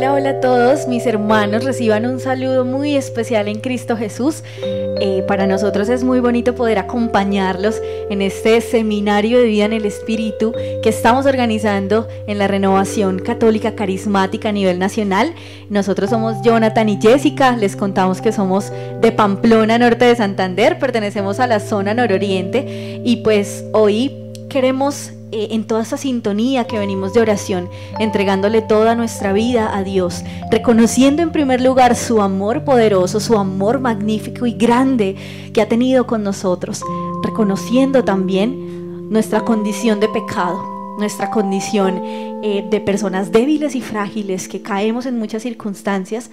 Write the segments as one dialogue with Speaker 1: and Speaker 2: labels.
Speaker 1: Hola, hola a todos mis hermanos, reciban un saludo muy especial en Cristo Jesús. Eh, para nosotros es muy bonito poder acompañarlos en este seminario de vida en el Espíritu que estamos organizando en la renovación católica carismática a nivel nacional. Nosotros somos Jonathan y Jessica, les contamos que somos de Pamplona, norte de Santander, pertenecemos a la zona nororiente y pues hoy queremos eh, en toda esa sintonía que venimos de oración, entregándole toda nuestra vida a Dios, reconociendo en primer lugar su amor poderoso, su amor magnífico y grande que ha tenido con nosotros, reconociendo también nuestra condición de pecado, nuestra condición eh, de personas débiles y frágiles que caemos en muchas circunstancias.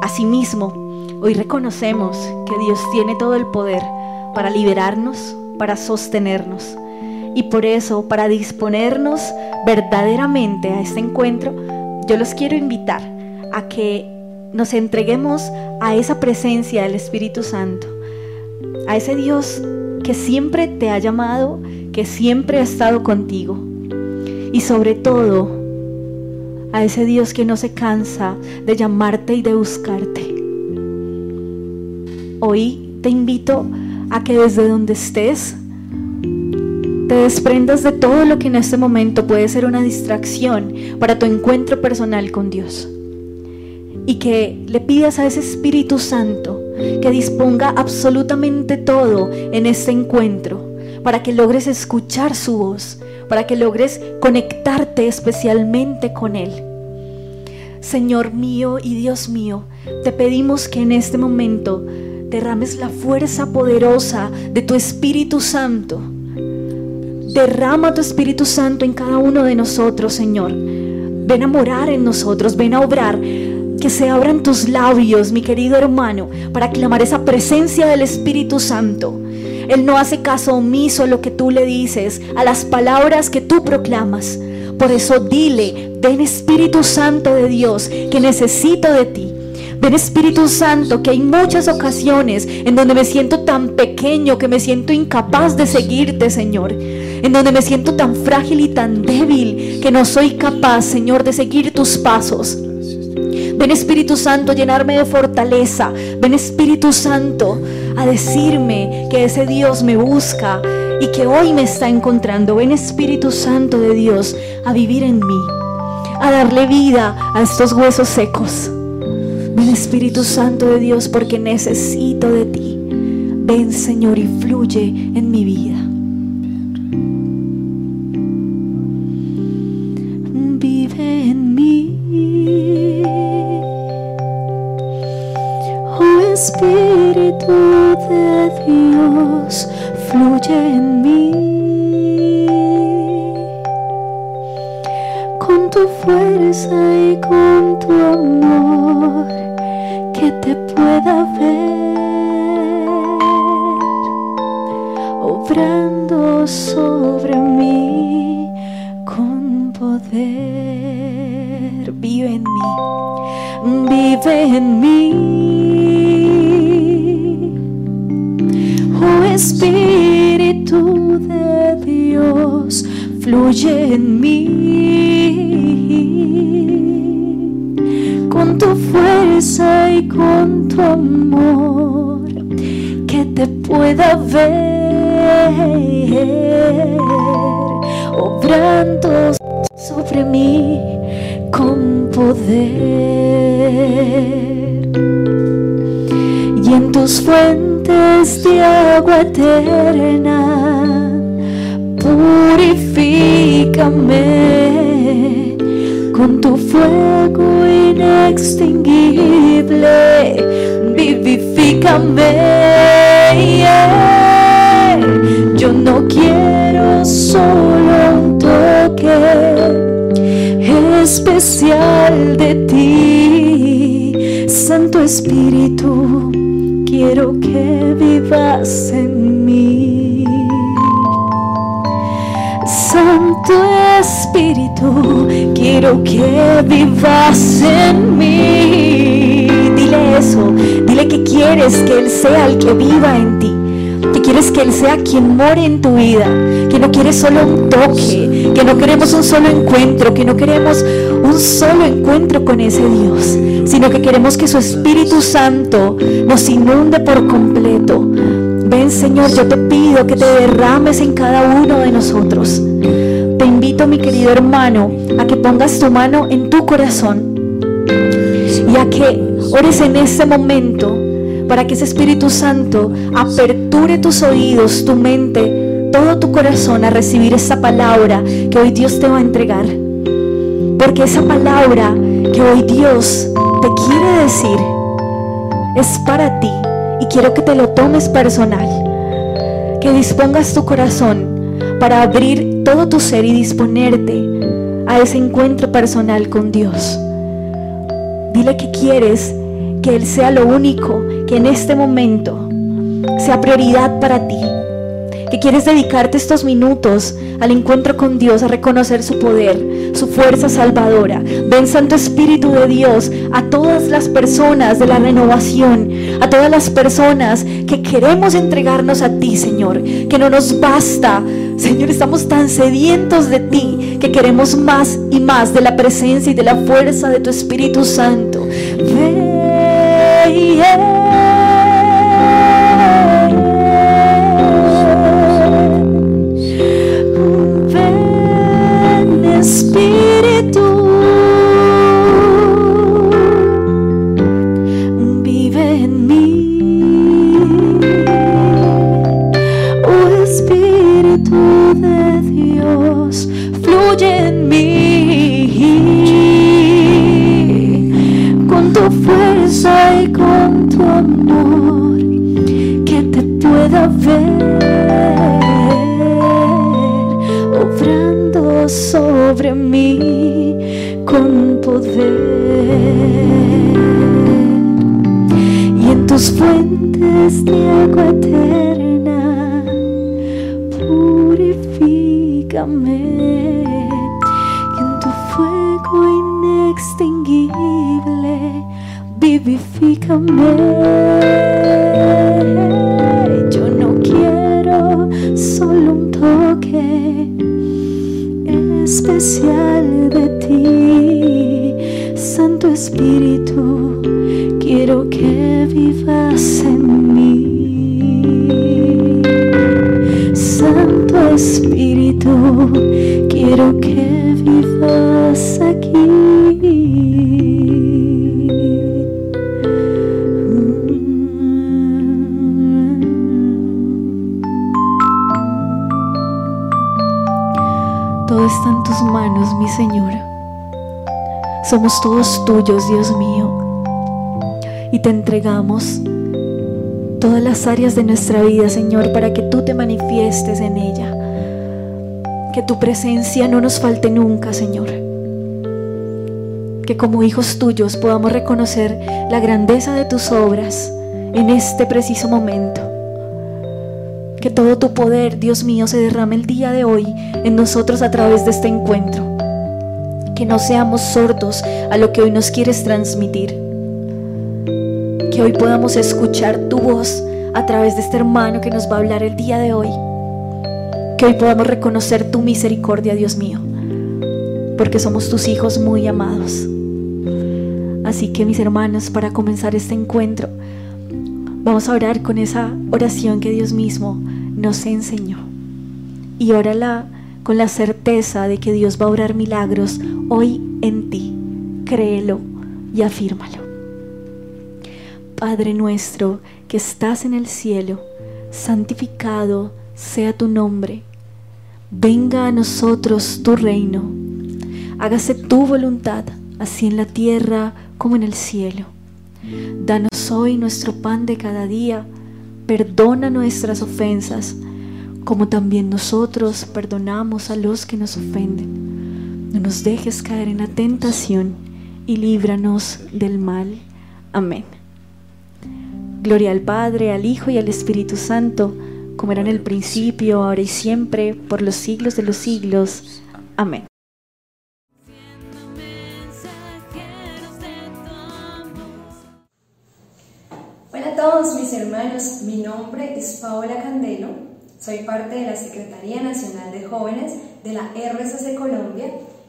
Speaker 1: Asimismo, hoy reconocemos que Dios tiene todo el poder para liberarnos, para sostenernos y por eso, para disponernos verdaderamente a este encuentro, yo los quiero invitar a que nos entreguemos a esa presencia del Espíritu Santo, a ese Dios que siempre te ha llamado, que siempre ha estado contigo. Y sobre todo, a ese Dios que no se cansa de llamarte y de buscarte. Hoy te invito a que desde donde estés, te desprendas de todo lo que en este momento puede ser una distracción para tu encuentro personal con Dios. Y que le pidas a ese Espíritu Santo que disponga absolutamente todo en este encuentro para que logres escuchar su voz, para que logres conectarte especialmente con Él. Señor mío y Dios mío, te pedimos que en este momento derrames la fuerza poderosa de tu Espíritu Santo Derrama tu Espíritu Santo en cada uno de nosotros, Señor. Ven a morar en nosotros, ven a obrar. Que se abran tus labios, mi querido hermano, para clamar esa presencia del Espíritu Santo. Él no hace caso omiso a lo que tú le dices, a las palabras que tú proclamas. Por eso dile, ven Espíritu Santo de Dios, que necesito de ti. Ven Espíritu Santo, que hay muchas ocasiones en donde me siento tan pequeño, que me siento incapaz de seguirte, Señor en donde me siento tan frágil y tan débil que no soy capaz, Señor, de seguir tus pasos. Ven Espíritu Santo a llenarme de fortaleza. Ven Espíritu Santo a decirme que ese Dios me busca y que hoy me está encontrando. Ven Espíritu Santo de Dios a vivir en mí, a darle vida a estos huesos secos. Ven Espíritu Santo de Dios porque necesito de ti. Ven Señor y fluye en mi vida. Espíritu de Dios fluye en mí. Con tu fuerza y con tu amor, que te pueda ver, obrando sobre mí con poder. Vive en mí, vive en mí. Espíritu de Dios fluye en mí. Con tu fuerza y con tu amor, que te pueda ver, obrando sobre mí con poder. Y en tus fuentes de agua eterna, purifícame con tu fuego inextinguible, vivifícame. Yo no quiero solo un toque especial de ti, Santo Espíritu quiero que vivas en mí. Santo Espíritu, quiero que vivas en mí. Dile eso, dile que quieres que Él sea el que viva en ti que quieres que Él sea quien more en tu vida, que no quieres solo un toque, que no queremos un solo encuentro, que no queremos un solo encuentro con ese Dios, sino que queremos que su Espíritu Santo nos inunde por completo. Ven Señor, yo te pido que te derrames en cada uno de nosotros. Te invito, mi querido hermano, a que pongas tu mano en tu corazón y a que ores en este momento para que ese Espíritu Santo aperture tus oídos, tu mente, todo tu corazón a recibir esa palabra que hoy Dios te va a entregar. Porque esa palabra que hoy Dios te quiere decir es para ti y quiero que te lo tomes personal. Que dispongas tu corazón para abrir todo tu ser y disponerte a ese encuentro personal con Dios. Dile que quieres que Él sea lo único que en este momento sea prioridad para ti que quieres dedicarte estos minutos al encuentro con Dios, a reconocer su poder, su fuerza salvadora. Ven Santo Espíritu de Dios a todas las personas de la renovación, a todas las personas que queremos entregarnos a ti, Señor, que no nos basta. Señor, estamos tan sedientos de ti que queremos más y más de la presencia y de la fuerza de tu Espíritu Santo. Ven, somos todos tuyos, Dios mío. Y te entregamos todas las áreas de nuestra vida, Señor, para que tú te manifiestes en ella. Que tu presencia no nos falte nunca, Señor. Que como hijos tuyos podamos reconocer la grandeza de tus obras en este preciso momento. Que todo tu poder, Dios mío, se derrame el día de hoy en nosotros a través de este encuentro que no seamos sordos a lo que hoy nos quieres transmitir. Que hoy podamos escuchar tu voz a través de este hermano que nos va a hablar el día de hoy. Que hoy podamos reconocer tu misericordia, Dios mío, porque somos tus hijos muy amados. Así que mis hermanos, para comenzar este encuentro, vamos a orar con esa oración que Dios mismo nos enseñó. Y órala con la certeza de que Dios va a obrar milagros hoy en ti. Créelo y afírmalo. Padre nuestro que estás en el cielo, santificado sea tu nombre. Venga a nosotros tu reino. Hágase tu voluntad, así en la tierra como en el cielo. Danos hoy nuestro pan de cada día. Perdona nuestras ofensas como también nosotros perdonamos a los que nos ofenden. No nos dejes caer en la tentación y líbranos del mal. Amén. Gloria al Padre, al Hijo y al Espíritu Santo, como era en el principio, ahora y siempre, por los siglos de los siglos. Amén.
Speaker 2: Hola a todos mis hermanos, mi nombre es Paola Candelo soy parte de la Secretaría Nacional de Jóvenes de la RSC Colombia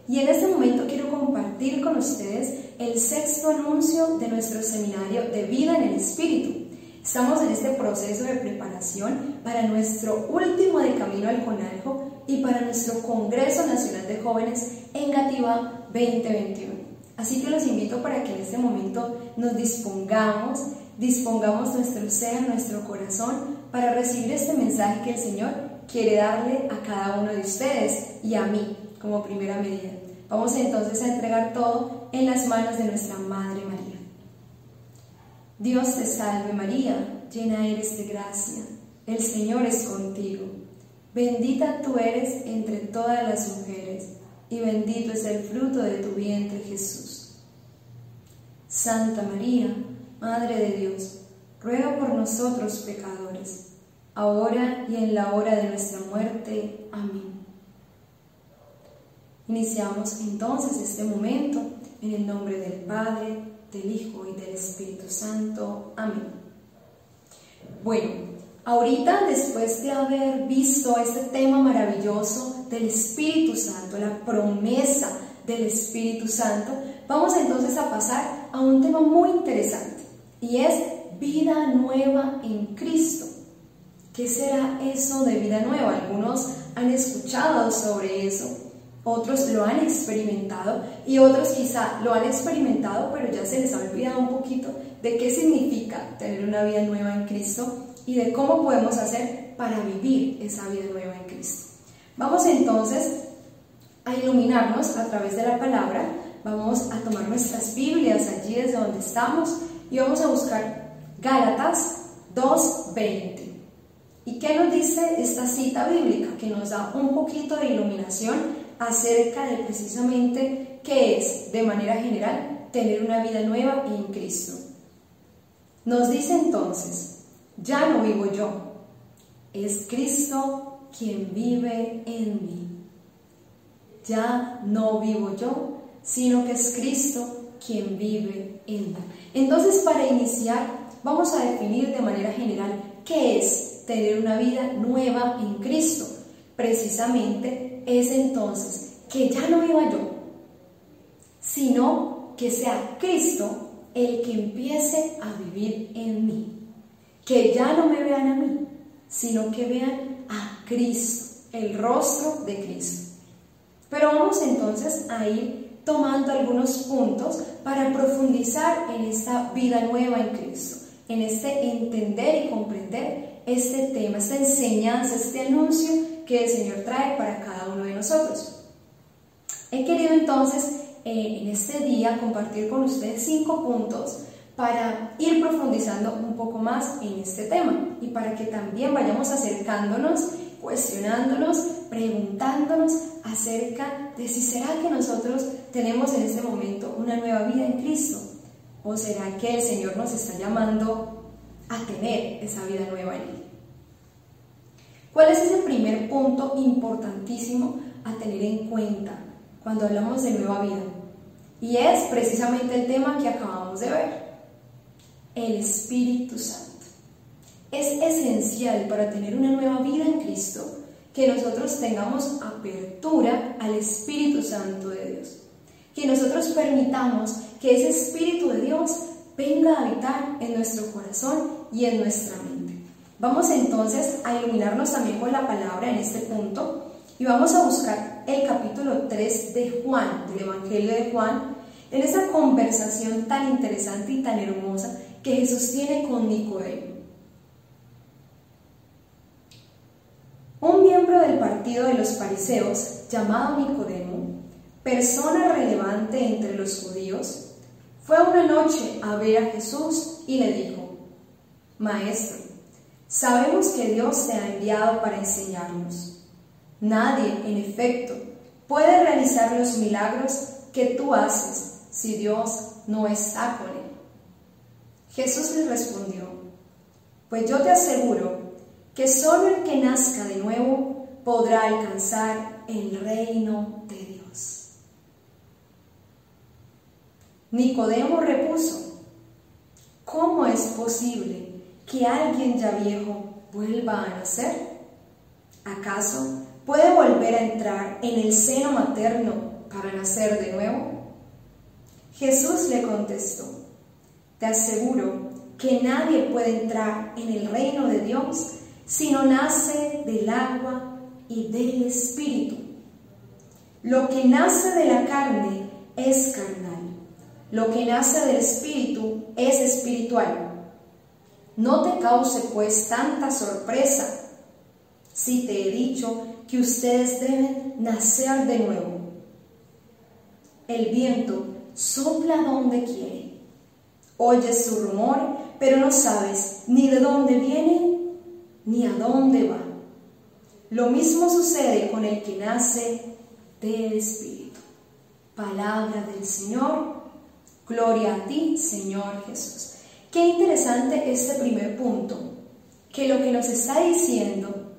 Speaker 2: y en este momento quiero compartir con ustedes el sexto anuncio de nuestro seminario de vida en el espíritu. Estamos en este proceso de preparación para nuestro último de camino al Conaljo y para nuestro Congreso Nacional de Jóvenes en Gativa 2021. Así que los invito para que en este momento nos dispongamos, dispongamos nuestro ser, nuestro corazón para recibir este mensaje que el Señor quiere darle a cada uno de ustedes y a mí como primera medida. Vamos entonces a entregar todo en las manos de nuestra Madre María. Dios te salve María, llena eres de gracia, el Señor es contigo. Bendita tú eres entre todas las mujeres, y bendito es el fruto de tu vientre Jesús. Santa María, Madre de Dios, ruega por nosotros pecadores, ahora y en la hora de nuestra muerte. Amén. Iniciamos entonces este momento en el nombre del Padre, del Hijo y del Espíritu Santo. Amén. Bueno, ahorita después de haber visto este tema maravilloso del Espíritu Santo, la promesa del Espíritu Santo, vamos entonces a pasar a un tema muy interesante y es vida nueva en Cristo. ¿Qué será eso de vida nueva? Algunos han escuchado sobre eso, otros lo han experimentado y otros quizá lo han experimentado, pero ya se les ha olvidado un poquito de qué significa tener una vida nueva en Cristo y de cómo podemos hacer para vivir esa vida nueva en Cristo. Vamos entonces a iluminarnos a través de la palabra, vamos a tomar nuestras Biblias allí desde donde estamos y vamos a buscar Gálatas 2.20. ¿Y qué nos dice esta cita bíblica? Que nos da un poquito de iluminación acerca de precisamente qué es, de manera general, tener una vida nueva en Cristo. Nos dice entonces, ya no vivo yo, es Cristo quien vive en mí. Ya no vivo yo, sino que es Cristo quien vive en mí. Entonces, para iniciar vamos a definir de manera general qué es tener una vida nueva en Cristo. Precisamente es entonces que ya no viva yo, sino que sea Cristo el que empiece a vivir en mí. Que ya no me vean a mí, sino que vean a Cristo, el rostro de Cristo. Pero vamos entonces a ir tomando algunos puntos para profundizar en esta vida nueva en Cristo en este entender y comprender este tema, esta enseñanza, este anuncio que el Señor trae para cada uno de nosotros. He querido entonces eh, en este día compartir con ustedes cinco puntos para ir profundizando un poco más en este tema y para que también vayamos acercándonos, cuestionándonos, preguntándonos acerca de si será que nosotros tenemos en este momento una nueva vida en Cristo ¿O será que el Señor nos está llamando a tener esa vida nueva en Él? ¿Cuál es ese primer punto importantísimo a tener en cuenta cuando hablamos de nueva vida? Y es precisamente el tema que acabamos de ver, el Espíritu Santo. Es esencial para tener una nueva vida en Cristo que nosotros tengamos apertura al Espíritu Santo de Dios, que nosotros permitamos que ese Espíritu de Dios venga a habitar en nuestro corazón y en nuestra mente. Vamos entonces a iluminarnos también con la palabra en este punto y vamos a buscar el capítulo 3 de Juan, del Evangelio de Juan, en esa conversación tan interesante y tan hermosa que Jesús tiene con Nicodemo. Un miembro del partido de los fariseos, llamado Nicodemo, persona relevante entre los judíos, fue una noche a ver a Jesús y le dijo, Maestro, sabemos que Dios te ha enviado para enseñarnos. Nadie, en efecto, puede realizar los milagros que tú haces si Dios no está con él. Jesús le respondió, pues yo te aseguro que solo el que nazca de nuevo podrá alcanzar el reino de Nicodemo repuso, ¿cómo es posible que alguien ya viejo vuelva a nacer? ¿Acaso puede volver a entrar en el seno materno para nacer de nuevo? Jesús le contestó, te aseguro que nadie puede entrar en el reino de Dios si no nace del agua y del espíritu. Lo que nace de la carne es carne. Lo que nace del espíritu es espiritual. No te cause pues tanta sorpresa si te he dicho que ustedes deben nacer de nuevo. El viento sopla donde quiere. Oyes su rumor, pero no sabes ni de dónde viene ni a dónde va. Lo mismo sucede con el que nace del Espíritu. Palabra del Señor. Gloria a ti, Señor Jesús. Qué interesante este primer punto, que lo que nos está diciendo,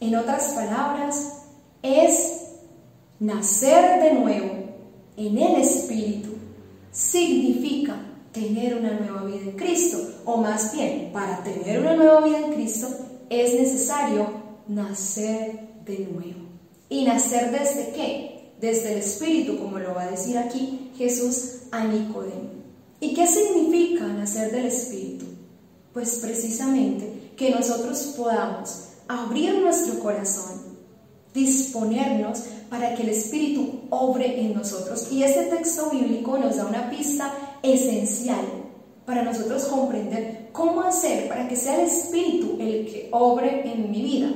Speaker 2: en otras palabras, es nacer de nuevo en el Espíritu. Significa tener una nueva vida en Cristo, o más bien, para tener una nueva vida en Cristo es necesario nacer de nuevo. ¿Y nacer desde qué? desde el Espíritu, como lo va a decir aquí Jesús a Nicodemo. ¿Y qué significa nacer del Espíritu? Pues precisamente que nosotros podamos abrir nuestro corazón, disponernos para que el Espíritu obre en nosotros. Y este texto bíblico nos da una pista esencial para nosotros comprender cómo hacer para que sea el Espíritu el que obre en mi vida.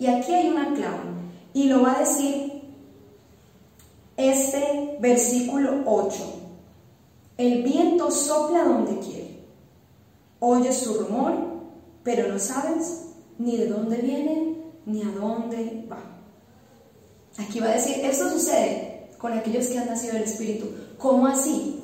Speaker 2: Y aquí hay una clave, y lo va a decir este versículo 8. El viento sopla donde quiere. Oyes su rumor, pero no sabes ni de dónde viene ni a dónde va. Aquí va a decir, esto sucede con aquellos que han nacido del Espíritu. ¿Cómo así?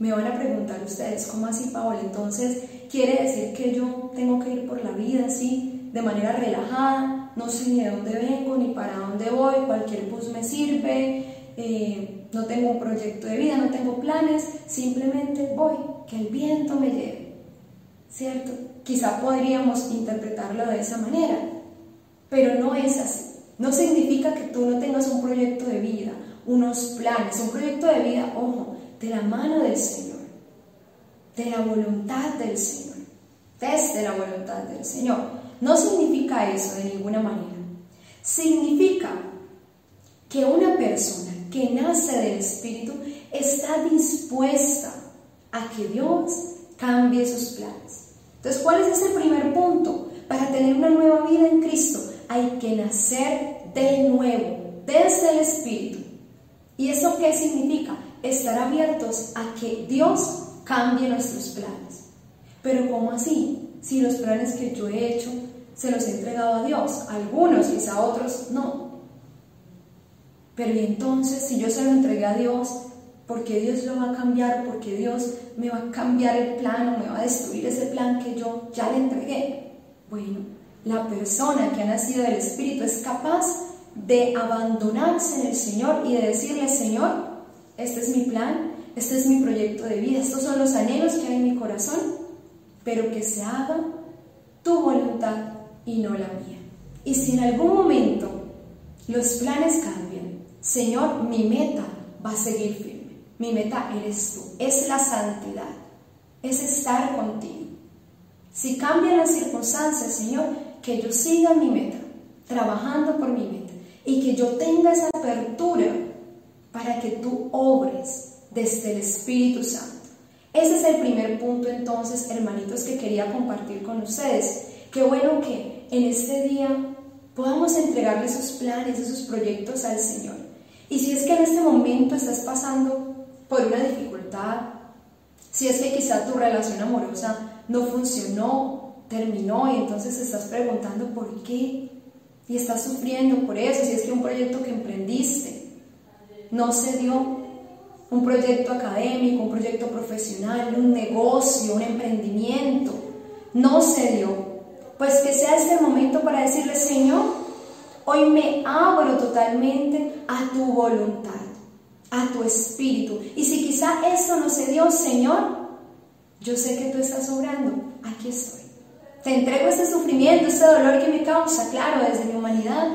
Speaker 2: Me van a preguntar ustedes, ¿cómo así, Paola? Entonces, quiere decir que yo tengo que ir por la vida así, de manera relajada, no sé ni de dónde vengo, ni para dónde voy, cualquier bus me sirve, eh, no tengo un proyecto de vida, no tengo planes, simplemente voy, que el viento me lleve, ¿cierto? Quizá podríamos interpretarlo de esa manera, pero no es así. No significa que tú no tengas un proyecto de vida, unos planes, un proyecto de vida, ojo, de la mano del Señor, de la voluntad del Señor, desde la voluntad del Señor. No significa eso de ninguna manera. Significa que una persona que nace del Espíritu está dispuesta a que Dios cambie sus planes. Entonces, ¿cuál es ese primer punto? Para tener una nueva vida en Cristo hay que nacer de nuevo, desde el Espíritu. ¿Y eso qué significa? Estar abiertos a que Dios cambie nuestros planes. Pero ¿cómo así? Si los planes que yo he hecho se los he entregado a Dios, a algunos, y a otros no. Pero entonces, si yo se lo entregué a Dios, ¿por qué Dios lo va a cambiar? ¿Por qué Dios me va a cambiar el plan o me va a destruir ese plan que yo ya le entregué? Bueno, la persona que ha nacido del Espíritu es capaz de abandonarse en el Señor y de decirle, Señor, este es mi plan, este es mi proyecto de vida, estos son los anhelos que hay en mi corazón, pero que se haga tu voluntad y no la mía. Y si en algún momento los planes cambian, Señor, mi meta va a seguir firme. Mi meta eres tú. Es la santidad. Es estar contigo. Si cambian las circunstancias, Señor, que yo siga mi meta, trabajando por mi meta. Y que yo tenga esa apertura para que tú obres desde el Espíritu Santo. Ese es el primer punto entonces, hermanitos, que quería compartir con ustedes. Qué bueno que en este día podamos entregarle sus planes, sus proyectos al Señor. Y si es que en este momento estás pasando por una dificultad, si es que quizá tu relación amorosa no funcionó, terminó y entonces estás preguntando por qué y estás sufriendo por eso, si es que un proyecto que emprendiste no se dio, un proyecto académico, un proyecto profesional, un negocio, un emprendimiento, no se dio, pues que sea este momento para decirle, Señor, Hoy me abro totalmente a tu voluntad, a tu espíritu. Y si quizá eso no se dio, Señor, yo sé que tú estás obrando, aquí estoy. Te entrego ese sufrimiento, este dolor que me causa, claro, desde mi humanidad,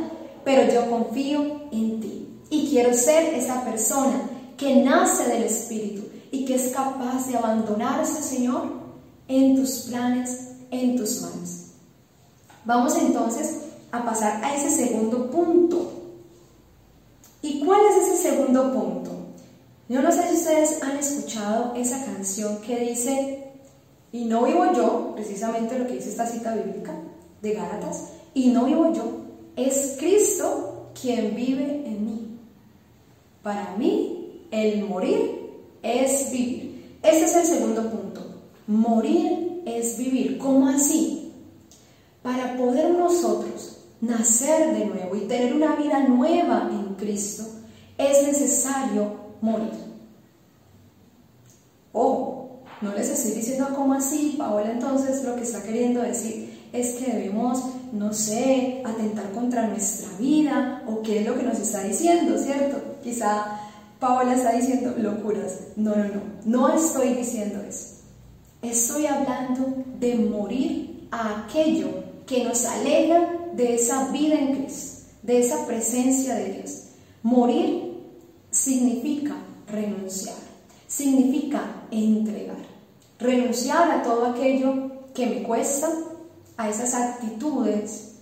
Speaker 2: pero yo confío en ti. Y quiero ser esa persona que nace del Espíritu y que es capaz de abandonarse, Señor, en tus planes, en tus manos. Vamos entonces a pasar a ese segundo punto. ¿Y cuál es ese segundo punto? Yo no sé si ustedes han escuchado esa canción que dice, y no vivo yo, precisamente lo que dice esta cita bíblica de Gálatas, y no vivo yo, es Cristo quien vive en mí. Para mí, el morir es vivir. Ese es el segundo punto. Morir es vivir. ¿Cómo así? Para poder nosotros nacer de nuevo y tener una vida nueva en Cristo, es necesario morir. oh, no les estoy diciendo como así, Paola entonces lo que está queriendo decir es que debemos, no sé, atentar contra nuestra vida o qué es lo que nos está diciendo, ¿cierto? Quizá Paola está diciendo locuras. No, no, no, no estoy diciendo eso. Estoy hablando de morir a aquello que nos alegra, de esa vida en Cristo, de esa presencia de Dios. Morir significa renunciar, significa entregar, renunciar a todo aquello que me cuesta, a esas actitudes,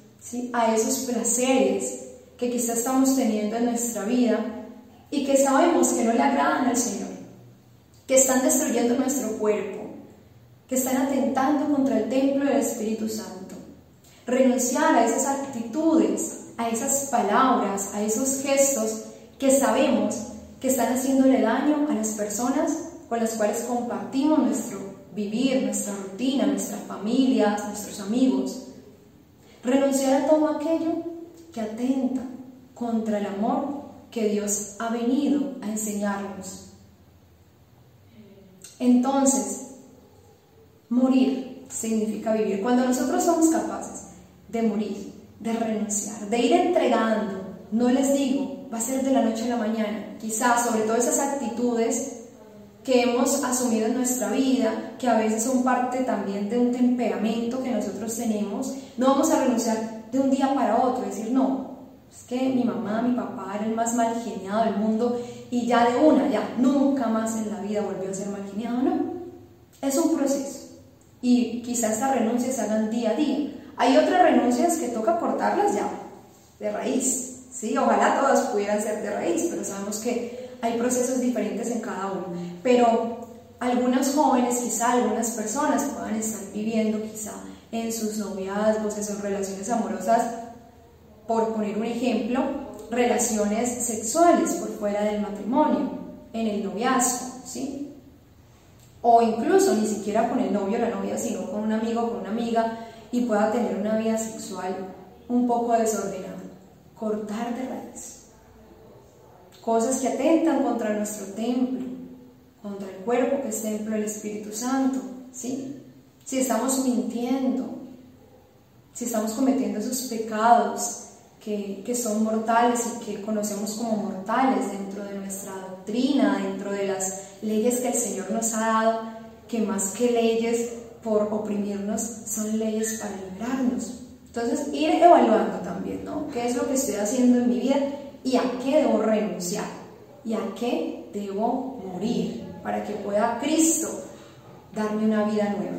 Speaker 2: a esos placeres que quizás estamos teniendo en nuestra vida y que sabemos que no le agradan al Señor, que están destruyendo nuestro cuerpo, que están atentando contra el templo del Espíritu Santo renunciar a esas actitudes, a esas palabras, a esos gestos que sabemos que están haciéndole daño a las personas con las cuales compartimos nuestro vivir, nuestra rutina, nuestras familias, nuestros amigos. Renunciar a todo aquello que atenta contra el amor que Dios ha venido a enseñarnos. Entonces, morir significa vivir. Cuando nosotros somos capaces de morir, de renunciar, de ir entregando. No les digo, va a ser de la noche a la mañana. Quizás, sobre todas esas actitudes que hemos asumido en nuestra vida, que a veces son parte también de un temperamento que nosotros tenemos, no vamos a renunciar de un día para otro, decir, no, es que mi mamá, mi papá era el más mal geniado del mundo y ya de una, ya nunca más en la vida volvió a ser mal geniado, no. Es un proceso y quizás estas renuncias se hagan día a día, hay otras renuncias que toca cortarlas ya, de raíz, ¿sí? Ojalá todas pudieran ser de raíz, pero sabemos que hay procesos diferentes en cada uno. Pero algunos jóvenes, quizá algunas personas puedan estar viviendo quizá en sus noviazgos, en sus relaciones amorosas, por poner un ejemplo, relaciones sexuales por fuera del matrimonio, en el noviazgo, ¿sí? O incluso ni siquiera con el novio o la novia, sino con un amigo o con una amiga, y pueda tener una vida sexual un poco desordenada. Cortar de raíz. Cosas que atentan contra nuestro templo, contra el cuerpo que es templo del Espíritu Santo, ¿sí? Si estamos mintiendo, si estamos cometiendo esos pecados que, que son mortales y que conocemos como mortales dentro de nuestra doctrina, dentro de las leyes que el Señor nos ha dado, que más que leyes por oprimirnos son leyes para liberarnos. Entonces, ir evaluando también, ¿no? ¿Qué es lo que estoy haciendo en mi vida y a qué debo renunciar? ¿Y a qué debo morir para que pueda Cristo darme una vida nueva?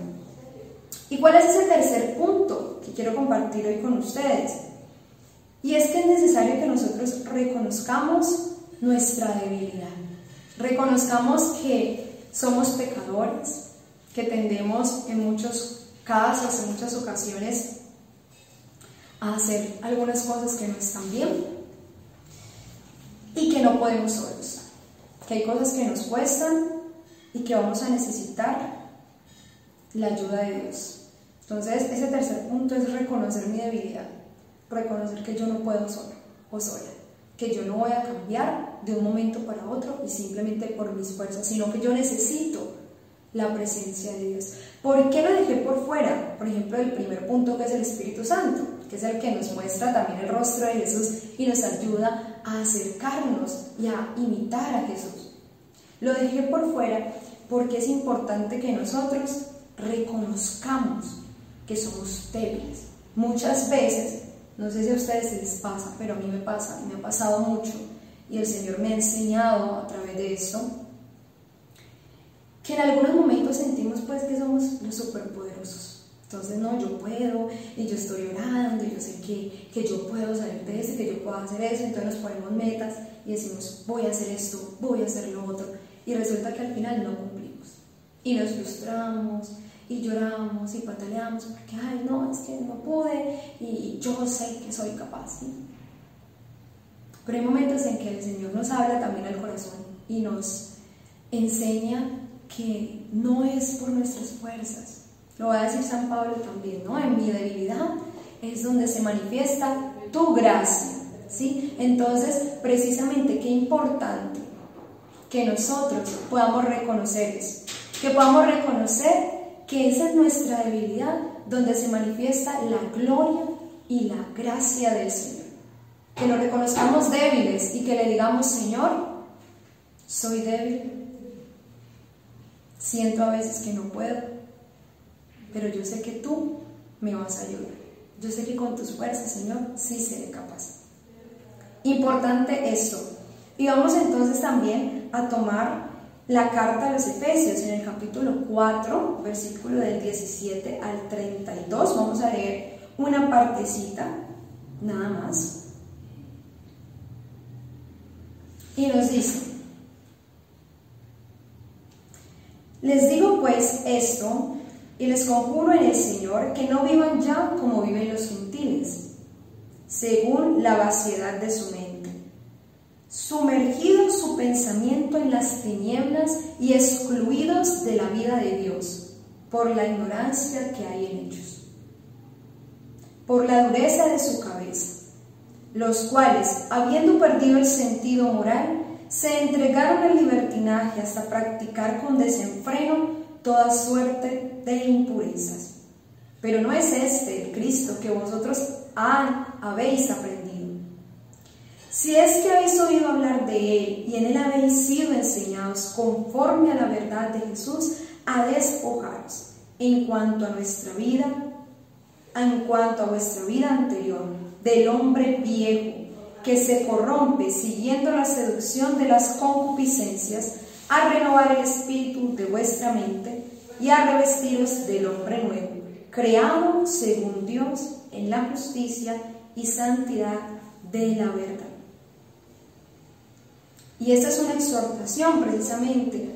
Speaker 2: ¿Y cuál es ese tercer punto que quiero compartir hoy con ustedes? Y es que es necesario que nosotros reconozcamos nuestra debilidad, reconozcamos que somos pecadores, que tendemos en muchos casos, en muchas ocasiones, a hacer algunas cosas que no están bien y que no podemos solos, que hay cosas que nos cuestan y que vamos a necesitar la ayuda de Dios. Entonces, ese tercer punto es reconocer mi debilidad, reconocer que yo no puedo solo o sola, que yo no voy a cambiar de un momento para otro y simplemente por mis fuerzas, sino que yo necesito la presencia de Dios. ¿Por qué lo dejé por fuera? Por ejemplo, el primer punto que es el Espíritu Santo, que es el que nos muestra también el rostro de Jesús y nos ayuda a acercarnos y a imitar a Jesús. Lo dejé por fuera porque es importante que nosotros reconozcamos que somos débiles. Muchas veces, no sé si a ustedes se les pasa, pero a mí me pasa, me ha pasado mucho y el Señor me ha enseñado a través de eso que en algunos momentos sentimos pues que somos los superpoderosos. Entonces, no, yo puedo, y yo estoy orando, y yo sé que, que yo puedo salir de eso, que yo puedo hacer eso, entonces nos ponemos metas y decimos, voy a hacer esto, voy a hacer lo otro, y resulta que al final no cumplimos. Y nos frustramos, y lloramos, y pataleamos, porque, ay, no, es que no pude, y yo sé que soy capaz. Pero hay momentos en que el Señor nos habla también al corazón y nos enseña que no es por nuestras fuerzas. Lo va a decir San Pablo también, ¿no? En mi debilidad es donde se manifiesta tu gracia, ¿sí? Entonces, precisamente qué importante que nosotros podamos reconocer eso, que podamos reconocer que esa es nuestra debilidad donde se manifiesta la gloria y la gracia del Señor. Que nos reconozcamos débiles y que le digamos, Señor, soy débil, Siento a veces que no puedo, pero yo sé que tú me vas a ayudar. Yo sé que con tus fuerzas, Señor, sí seré capaz. Importante eso Y vamos entonces también a tomar la carta de los Efesios en el capítulo 4, versículo del 17 al 32. Vamos a leer una partecita, nada más. Y nos dice, Les digo pues esto, y les conjuro en el Señor que no vivan ya como viven los gentiles, según la vaciedad de su mente. Sumergidos su pensamiento en las tinieblas y excluidos de la vida de Dios por la ignorancia que hay en ellos, por la dureza de su cabeza, los cuales, habiendo perdido el sentido moral, se entregaron al libertinaje hasta practicar con desenfreno toda suerte de impurezas. Pero no es este el Cristo que vosotros han, habéis aprendido. Si es que habéis oído hablar de Él y en Él habéis sido enseñados conforme a la verdad de Jesús, a despojaros en cuanto a nuestra vida, en cuanto a vuestra vida anterior, del hombre viejo que se corrompe siguiendo la seducción de las concupiscencias, a renovar el espíritu de vuestra mente y a revestiros del hombre nuevo, creado según Dios en la justicia y santidad de la verdad. Y esta es una exhortación precisamente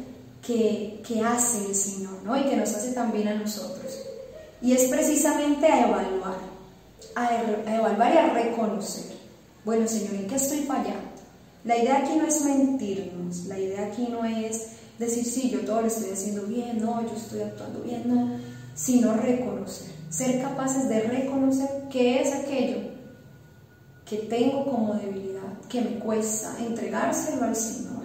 Speaker 2: que, hace el Señor ¿no? y que nos hace también a nosotros. Y es precisamente a evaluar, a, a evaluar y a reconocer bueno, Señor, ¿en qué estoy fallando. La idea aquí no es mentirnos, la idea aquí no es decir, sí, yo todo lo estoy haciendo bien, no, yo estoy actuando bien, no, sino reconocer, ser capaces de reconocer qué es aquello que tengo como debilidad, que me cuesta entregárselo al Señor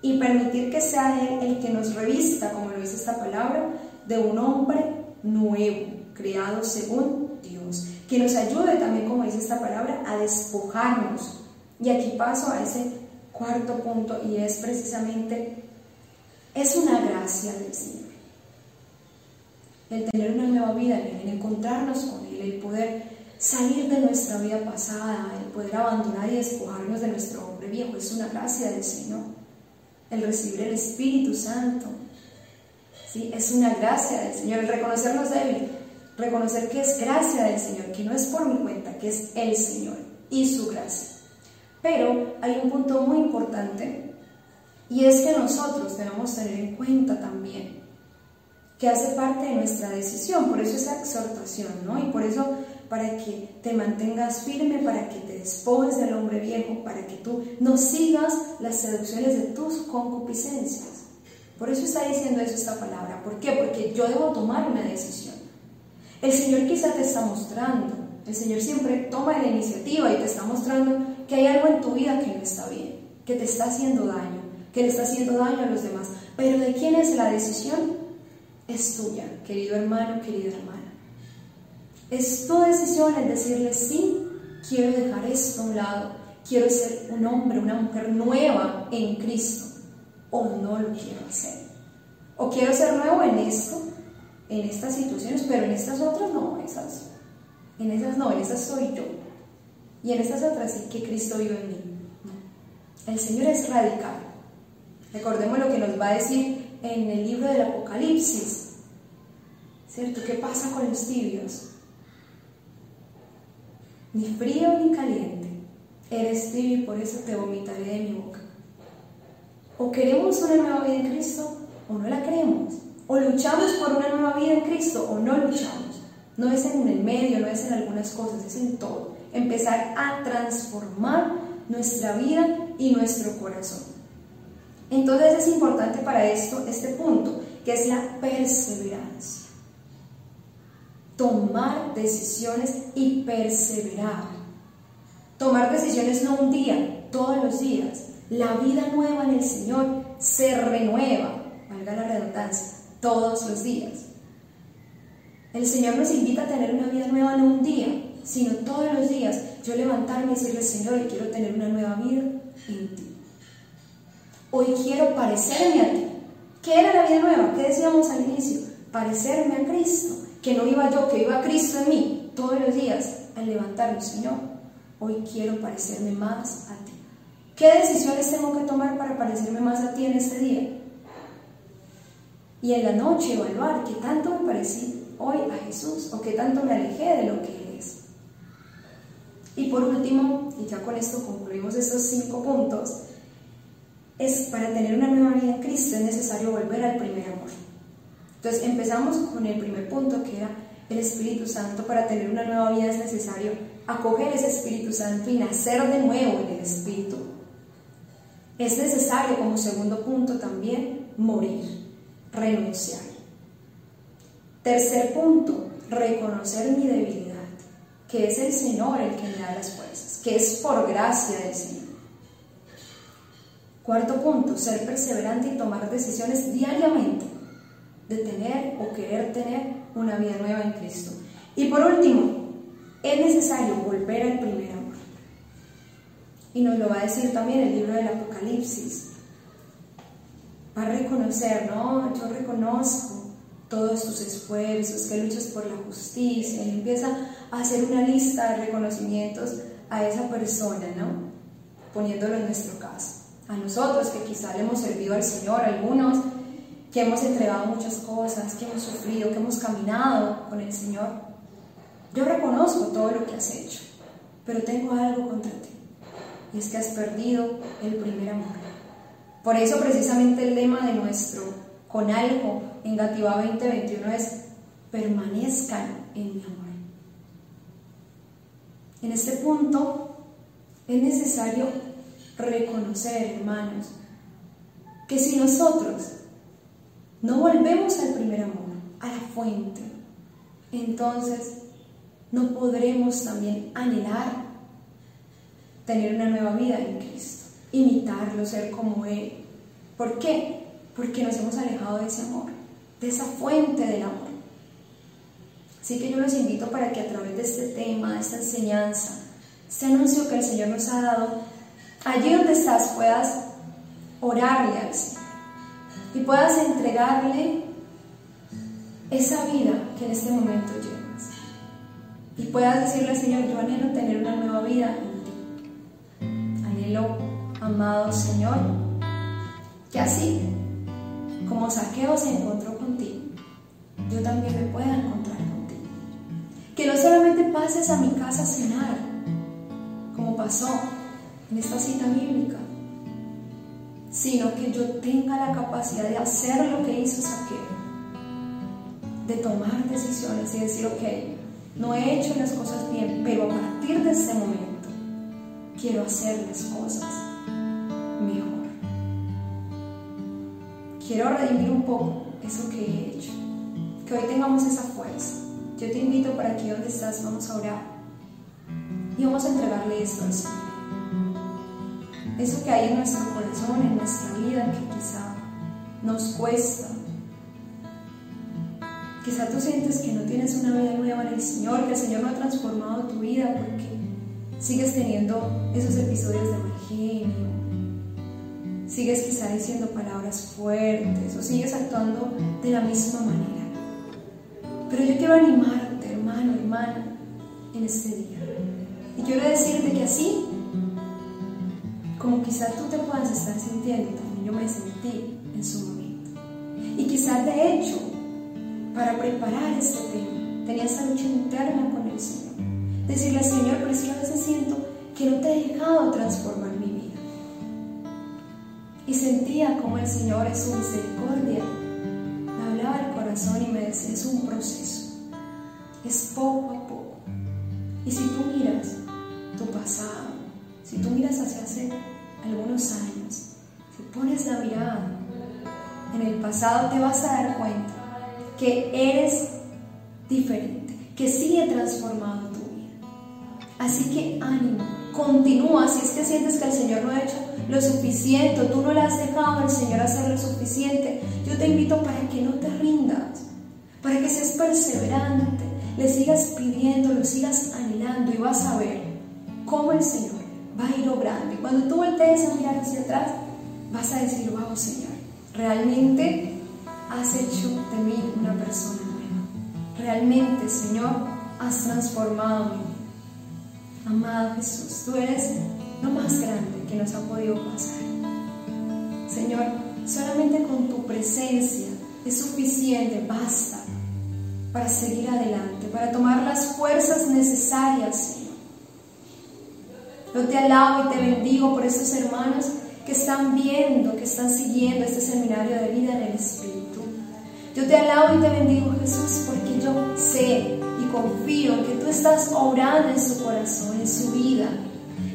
Speaker 2: y permitir que sea Él el que nos revista, como lo dice esta palabra, de un hombre nuevo, creado según Dios que nos ayude también, como dice esta palabra, a despojarnos. Y aquí paso a ese cuarto punto y es precisamente, es una gracia del Señor. El tener una nueva vida, el encontrarnos con Él, el poder salir de nuestra vida pasada, el poder abandonar y despojarnos de nuestro hombre viejo, es una gracia del Señor. El recibir el Espíritu Santo, ¿sí? es una gracia del Señor, el reconocernos débiles Reconocer que es gracia del Señor, que no es por mi cuenta, que es el Señor y su gracia. Pero hay un punto muy importante y es que nosotros debemos tener en cuenta también que hace parte de nuestra decisión, por eso esa exhortación, ¿no? Y por eso para que te mantengas firme, para que te despojes del hombre viejo, para que tú no sigas las seducciones de tus concupiscencias. Por eso está diciendo eso esta palabra. ¿Por qué? Porque yo debo tomar una decisión. El Señor quizá te está mostrando, el Señor siempre toma la iniciativa y te está mostrando que hay algo en tu vida que no está bien, que te está haciendo daño, que le está haciendo daño a los demás. Pero ¿de quién es la decisión? Es tuya, querido hermano, querida hermana. Es tu decisión el decirle sí, quiero dejar esto a un lado, quiero ser un hombre, una mujer nueva en Cristo, o no lo quiero hacer. O quiero ser nuevo en esto, en estas situaciones, pero en estas otras no, esas. En esas no, en esas soy yo. Y en estas otras sí que Cristo vive en mí. El Señor es radical. Recordemos lo que nos va a decir en el libro del Apocalipsis. ¿Cierto? ¿Qué pasa con los tibios? Ni frío ni caliente. Eres tibio y por eso te vomitaré de mi boca. O queremos una nueva vida en Cristo o no la creemos. O luchamos por una nueva vida en Cristo o no luchamos. No es en el medio, no es en algunas cosas, es en todo. Empezar a transformar nuestra vida y nuestro corazón. Entonces es importante para esto este punto, que es la perseverancia. Tomar decisiones y perseverar. Tomar decisiones no un día, todos los días. La vida nueva en el Señor se renueva, valga la redundancia todos los días. El Señor nos invita a tener una vida nueva no un día, sino todos los días. Yo levantarme y decirle, Señor, hoy quiero tener una nueva vida en ti. Hoy quiero parecerme a ti. ¿Qué era la vida nueva? ¿Qué decíamos al inicio? Parecerme a Cristo. Que no iba yo, que iba Cristo en mí todos los días al levantarme, Señor. Hoy quiero parecerme más a ti. ¿Qué decisiones tengo que tomar para parecerme más a ti en este día? y en la noche evaluar qué tanto me parecí hoy a Jesús o qué tanto me alejé de lo que es. Y por último, y ya con esto concluimos esos cinco puntos, es para tener una nueva vida en Cristo es necesario volver al primer amor. Entonces empezamos con el primer punto que era el Espíritu Santo. Para tener una nueva vida es necesario acoger ese Espíritu Santo y nacer de nuevo en el Espíritu. Es necesario como segundo punto también morir renunciar. Tercer punto, reconocer mi debilidad, que es el Señor el que me da las fuerzas, que es por gracia del Señor. Cuarto punto, ser perseverante y tomar decisiones diariamente de tener o querer tener una vida nueva en Cristo. Y por último, es necesario volver al primer amor. Y nos lo va a decir también el libro del Apocalipsis va a reconocer, ¿no? Yo reconozco todos tus esfuerzos, que luchas por la justicia, y empieza a hacer una lista de reconocimientos a esa persona, ¿no? Poniéndolo en nuestro caso. A nosotros que quizá le hemos servido al Señor, algunos que hemos entregado muchas cosas, que hemos sufrido, que hemos caminado con el Señor. Yo reconozco todo lo que has hecho, pero tengo algo contra ti, y es que has perdido el primer amor. Por eso precisamente el lema de nuestro Conalco en Gativá 2021 es permanezcan en mi amor. En este punto es necesario reconocer, hermanos, que si nosotros no volvemos al primer amor, a la fuente, entonces no podremos también anhelar tener una nueva vida en Cristo imitarlo, ser como Él. ¿Por qué? Porque nos hemos alejado de ese amor, de esa fuente del amor. Así que yo los invito para que a través de este tema, de esta enseñanza, este anuncio que el Señor nos ha dado, allí donde estás puedas orarle al Señor y puedas entregarle esa vida que en este momento llevas. Y puedas decirle al Señor, yo anhelo tener una nueva vida en ti. Anhelo amado Señor, que así como Saqueo se encontró contigo, yo también me pueda encontrar contigo. Que no solamente pases a mi casa a cenar, como pasó en esta cita bíblica, sino que yo tenga la capacidad de hacer lo que hizo Saqueo, de tomar decisiones y decir, ok, no he hecho las cosas bien, pero a partir de este momento quiero hacer las cosas quiero redimir un poco eso que he hecho. Que hoy tengamos esa fuerza. Yo te invito para aquí donde estás, vamos a orar. Y vamos a entregarle esto al Señor. Eso que hay en nuestro corazón, en nuestra vida, que quizá nos cuesta. Quizá tú sientes que no tienes una vida nueva en el Señor, que el Señor no ha transformado tu vida porque sigues teniendo esos episodios de genio sigues quizá diciendo palabras fuertes o sigues actuando de la misma manera. Pero yo quiero animarte, hermano, hermana, en este día. Y quiero decirte que así, como quizá tú te puedas estar sintiendo, también yo me sentí en su momento. Y quizás de hecho, para preparar este tema, tenía esa lucha interna con el Señor. Decirle al Señor, por eso a veces siento que no te he dejado transformar sentía como el Señor es su misericordia me hablaba el corazón y me decía, es un proceso, es poco a poco. Y si tú miras tu pasado, si tú miras hacia hace algunos años, si pones la mirada en el pasado, te vas a dar cuenta que eres diferente, que sigue transformado tu vida. Así que ánimo Continúa si es que sientes que el Señor no ha hecho lo suficiente, tú no le has dejado al Señor hacer lo suficiente. Yo te invito para que no te rindas, para que seas perseverante, le sigas pidiendo, lo sigas anhelando y vas a ver cómo el Señor va a ir obrando. Y cuando tú voltees a mirar hacia atrás, vas a decir, wow Señor, realmente has hecho de mí una persona nueva. Realmente, Señor, has transformado mi Amado Jesús, tú eres lo más grande que nos ha podido pasar. Señor, solamente con tu presencia es suficiente, basta para seguir adelante, para tomar las fuerzas necesarias, Yo te alabo y te bendigo por esos hermanos que están viendo, que están siguiendo este seminario de vida en el Espíritu. Yo te alabo y te bendigo, Jesús, porque yo sé confío en que tú estás orando en su corazón, en su vida.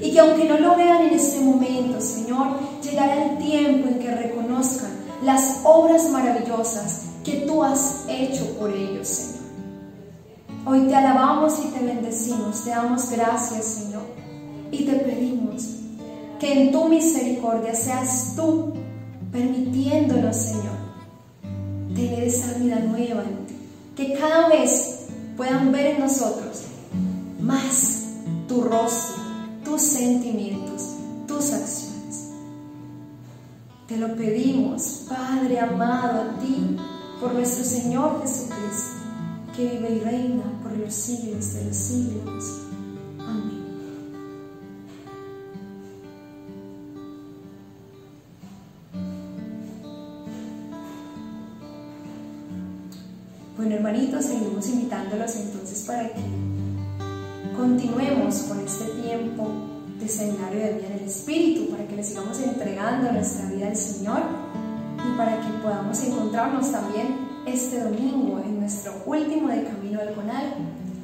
Speaker 2: Y que aunque no lo vean en este momento, Señor, llegará el tiempo en que reconozcan las obras maravillosas que tú has hecho por ellos, Señor. Hoy te alabamos y te bendecimos, te damos gracias, Señor, y te pedimos que en tu misericordia seas tú permitiéndolo Señor, tener esa vida nueva en ti. Que cada vez puedan ver en nosotros más tu rostro, tus sentimientos, tus acciones. Te lo pedimos, Padre amado, a ti, por nuestro Señor Jesucristo, que vive y reina por los siglos de los siglos. hermanitos, seguimos invitándolos entonces para que continuemos con este tiempo de seminario de vida del el Espíritu, para que le sigamos entregando nuestra vida al Señor y para que podamos encontrarnos también este domingo en nuestro último de camino al Conal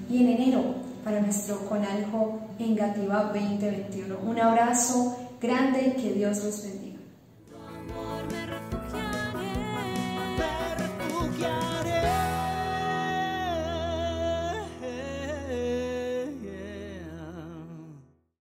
Speaker 2: y en enero para nuestro Conaljo en Gativa 2021. Un abrazo grande y que Dios los bendiga.